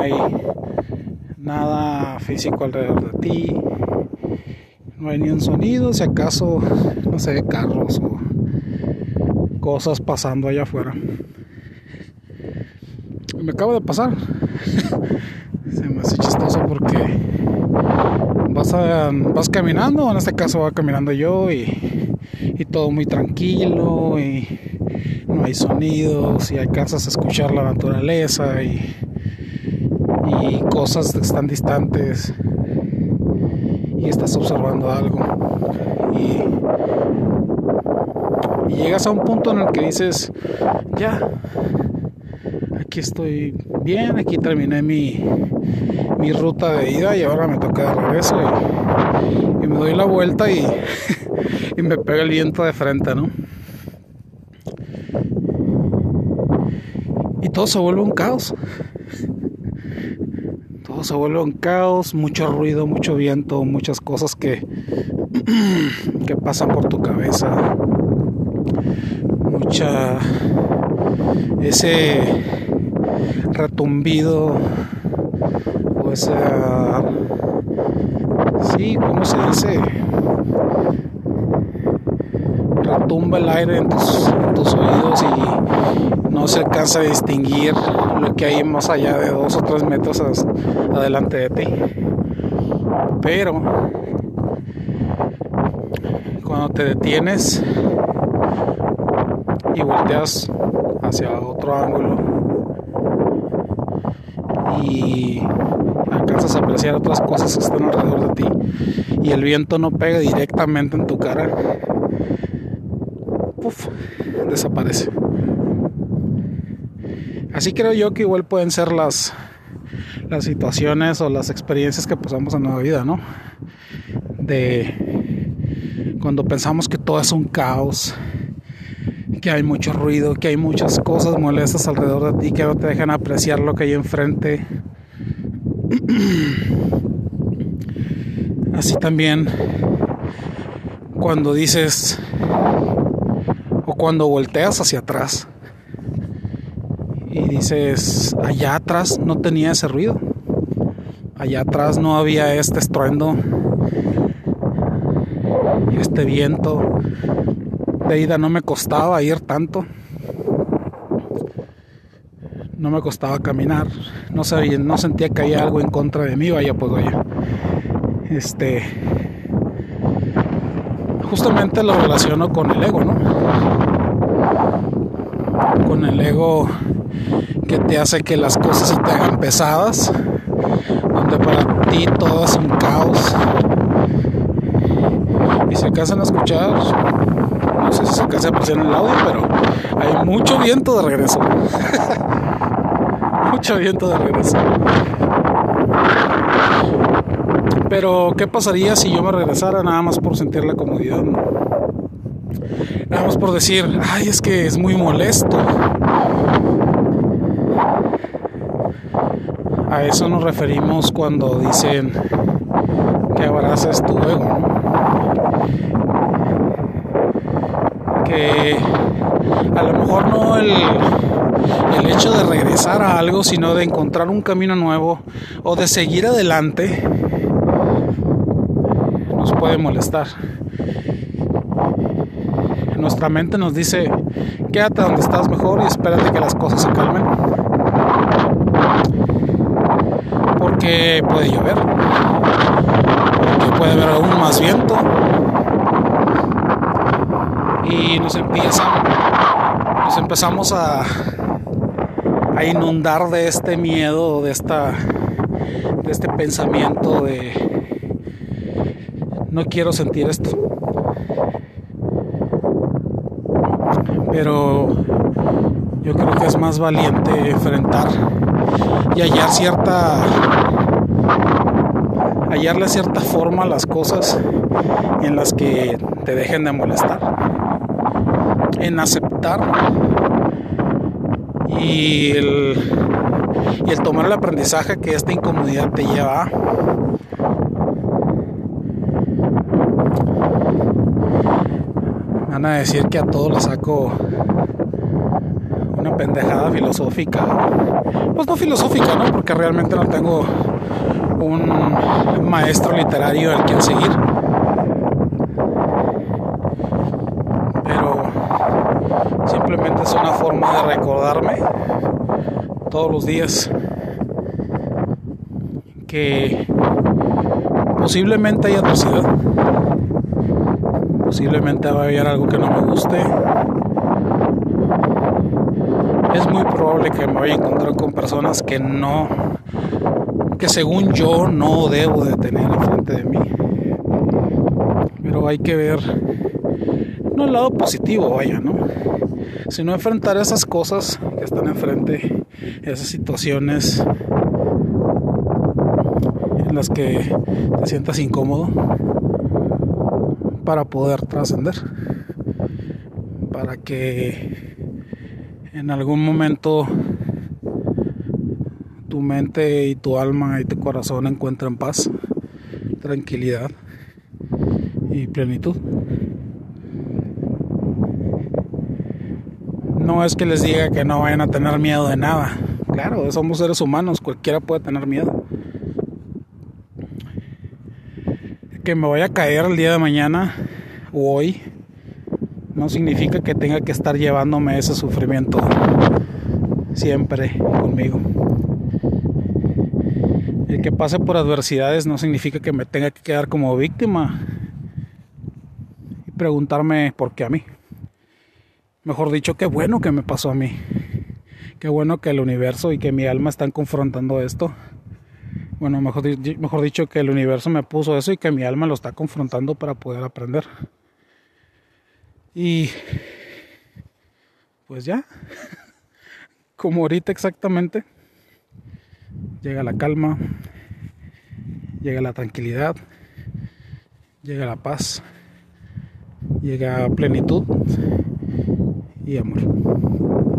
no hay nada físico alrededor de ti. No hay ni un sonido, si acaso, no sé, carros o cosas pasando allá afuera. Me acaba de pasar. Se me hace chistoso porque vas, vas caminando, en este caso va caminando yo y, y todo muy tranquilo y no hay sonidos y alcanzas a escuchar la naturaleza y, y cosas están distantes y estás observando algo y, llegas a un punto en el que dices ya aquí estoy bien aquí terminé mi, mi ruta de ida y ahora me toca de regreso y, y me doy la vuelta y, y me pega el viento de frente no y todo se vuelve un caos. Todo se vuelve un caos, mucho ruido, mucho viento, muchas cosas que, que pasan por tu cabeza. Mucha ese retumbido o ese sí, ¿cómo se dice? Retumba el aire en tus, oídos y no se alcanza a distinguir lo que hay más allá de dos o tres metros adelante de ti. Pero cuando te detienes y volteas hacia otro ángulo y alcanzas a apreciar otras cosas que están alrededor de ti y el viento no pega directamente en tu cara, Desaparece. Así creo yo que igual pueden ser las, las situaciones o las experiencias que pasamos en la vida, ¿no? De cuando pensamos que todo es un caos, que hay mucho ruido, que hay muchas cosas molestas alrededor de ti que no te dejan apreciar lo que hay enfrente. Así también cuando dices cuando volteas hacia atrás y dices, allá atrás no tenía ese ruido, allá atrás no había este estruendo, este viento, de ida no me costaba ir tanto, no me costaba caminar, no sabía, no sentía que había algo en contra de mí, vaya pues vaya, este, justamente lo relaciono con el ego, ¿no? Con el ego que te hace que las cosas se te hagan pesadas, donde para ti todo es un caos. Y se alcanzan a escuchar, no sé si se alcanza a apreciar el audio, pero hay mucho viento de regreso. mucho viento de regreso. Pero, ¿qué pasaría si yo me regresara nada más por sentir la comodidad? Nada más por decir, ay, es que es muy molesto. A eso nos referimos cuando dicen que abraces tu ego. ¿no? Que a lo mejor no el, el hecho de regresar a algo, sino de encontrar un camino nuevo o de seguir adelante nos puede molestar. Nuestra mente nos dice, quédate donde estás mejor y espérate que las cosas se calmen. Porque puede llover, porque puede haber aún más viento. Y nos empieza, nos empezamos a, a inundar de este miedo, de esta, de este pensamiento de no quiero sentir esto. Pero yo creo que es más valiente enfrentar y hallar cierta hallarle cierta forma a las cosas en las que te dejen de molestar. En aceptar y el, tomar el aprendizaje que esta incomodidad te lleva a a decir que a todos los saco una pendejada filosófica. Pues no filosófica, ¿no? Porque realmente no tengo un maestro literario al quien seguir. Pero simplemente es una forma de recordarme todos los días que posiblemente hay adversidad, posiblemente va a haber algo que no me guste, es muy probable que me vaya a encontrar con personas que no, que según yo no debo de tener enfrente de mí. Pero hay que ver, no el lado positivo, vaya, ¿no? Sino enfrentar esas cosas que están enfrente, esas situaciones en las que te sientas incómodo para poder trascender, para que en algún momento tu mente y tu alma y tu corazón encuentren paz, tranquilidad y plenitud. No es que les diga que no vayan a tener miedo de nada. Claro, somos seres humanos, cualquiera puede tener miedo. Que me vaya a caer el día de mañana o hoy no significa que tenga que estar llevándome ese sufrimiento siempre conmigo. El que pase por adversidades no significa que me tenga que quedar como víctima y preguntarme por qué a mí. Mejor dicho, qué bueno que me pasó a mí. Qué bueno que el universo y que mi alma están confrontando esto. Bueno, mejor, dicho, que el universo me puso eso y que mi alma lo está confrontando para poder aprender. Y pues ya, como ahorita exactamente, llega la calma, llega la tranquilidad, llega la paz, llega plenitud y amor.